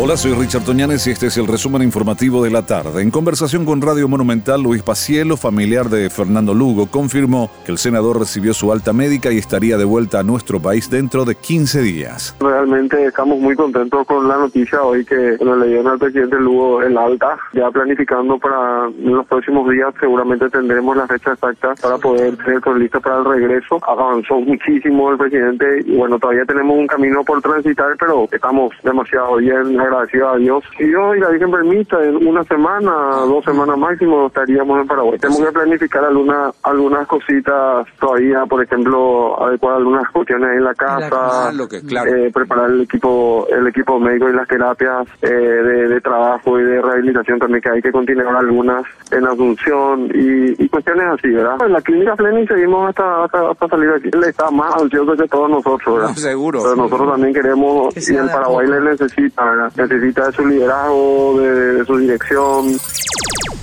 Hola, soy Richard Toñanes y este es el resumen informativo de la tarde. En conversación con Radio Monumental, Luis Pacielo, familiar de Fernando Lugo, confirmó que el senador recibió su alta médica y estaría de vuelta a nuestro país dentro de 15 días. Realmente estamos muy contentos con la noticia hoy que nos le al presidente Lugo el alta, ya planificando para los próximos días seguramente tendremos la fecha exacta para poder tener todo listo para el regreso. Avanzó muchísimo el presidente y bueno, todavía tenemos un camino por transitar, pero estamos demasiado bien agradecido a Dios. Si Dios y la Virgen permita, en una semana, dos semanas máximo estaríamos en Paraguay. Tenemos que planificar algunas algunas cositas todavía, por ejemplo, adecuar algunas cuestiones en la casa, eh, preparar el equipo el equipo médico y las terapias eh, de, trabajo y de rehabilitación también que hay que continuar algunas en Asunción y, y cuestiones así, ¿verdad? En la clínica Fleming seguimos hasta, hasta, salir de aquí. Él está más ansioso que todos nosotros, ¿verdad? seguro. Pero nosotros también queremos, y el Paraguay le necesita, ¿verdad? Necesita de su liderazgo, de, su dirección.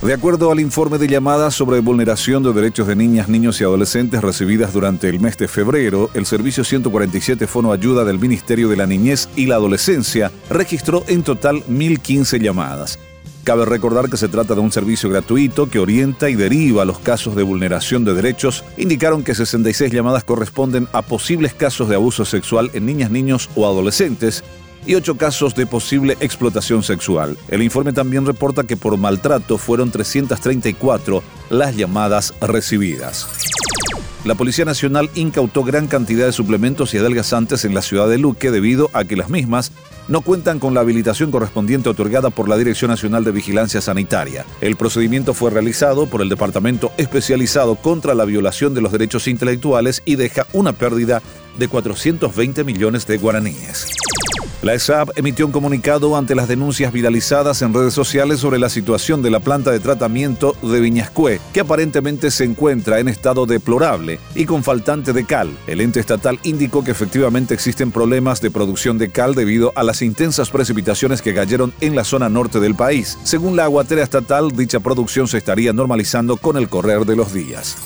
De acuerdo al informe de llamadas sobre vulneración de derechos de niñas, niños y adolescentes recibidas durante el mes de febrero, el Servicio 147 Fono Ayuda del Ministerio de la Niñez y la Adolescencia registró en total 1.015 llamadas. Cabe recordar que se trata de un servicio gratuito que orienta y deriva los casos de vulneración de derechos. Indicaron que 66 llamadas corresponden a posibles casos de abuso sexual en niñas, niños o adolescentes y ocho casos de posible explotación sexual. El informe también reporta que por maltrato fueron 334 las llamadas recibidas. La Policía Nacional incautó gran cantidad de suplementos y adelgazantes en la ciudad de Luque debido a que las mismas no cuentan con la habilitación correspondiente otorgada por la Dirección Nacional de Vigilancia Sanitaria. El procedimiento fue realizado por el Departamento Especializado contra la Violación de los Derechos Intelectuales y deja una pérdida de 420 millones de guaraníes. La ESAP emitió un comunicado ante las denuncias viralizadas en redes sociales sobre la situación de la planta de tratamiento de Viñascue, que aparentemente se encuentra en estado deplorable y con faltante de cal. El ente estatal indicó que efectivamente existen problemas de producción de cal debido a las intensas precipitaciones que cayeron en la zona norte del país. Según la aguatera estatal, dicha producción se estaría normalizando con el correr de los días.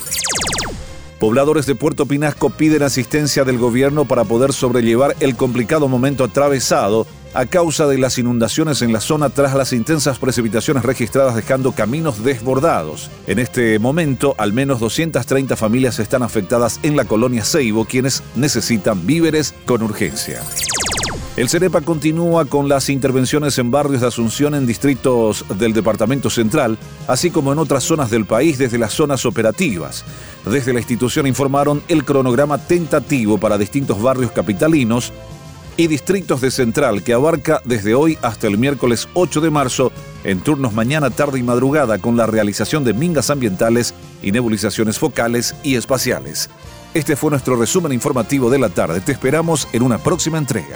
Pobladores de Puerto Pinasco piden asistencia del gobierno para poder sobrellevar el complicado momento atravesado a causa de las inundaciones en la zona tras las intensas precipitaciones registradas dejando caminos desbordados. En este momento, al menos 230 familias están afectadas en la colonia Ceibo, quienes necesitan víveres con urgencia. El CEREPA continúa con las intervenciones en barrios de Asunción en distritos del Departamento Central, así como en otras zonas del país desde las zonas operativas. Desde la institución informaron el cronograma tentativo para distintos barrios capitalinos y distritos de Central que abarca desde hoy hasta el miércoles 8 de marzo en turnos mañana, tarde y madrugada con la realización de mingas ambientales y nebulizaciones focales y espaciales. Este fue nuestro resumen informativo de la tarde. Te esperamos en una próxima entrega.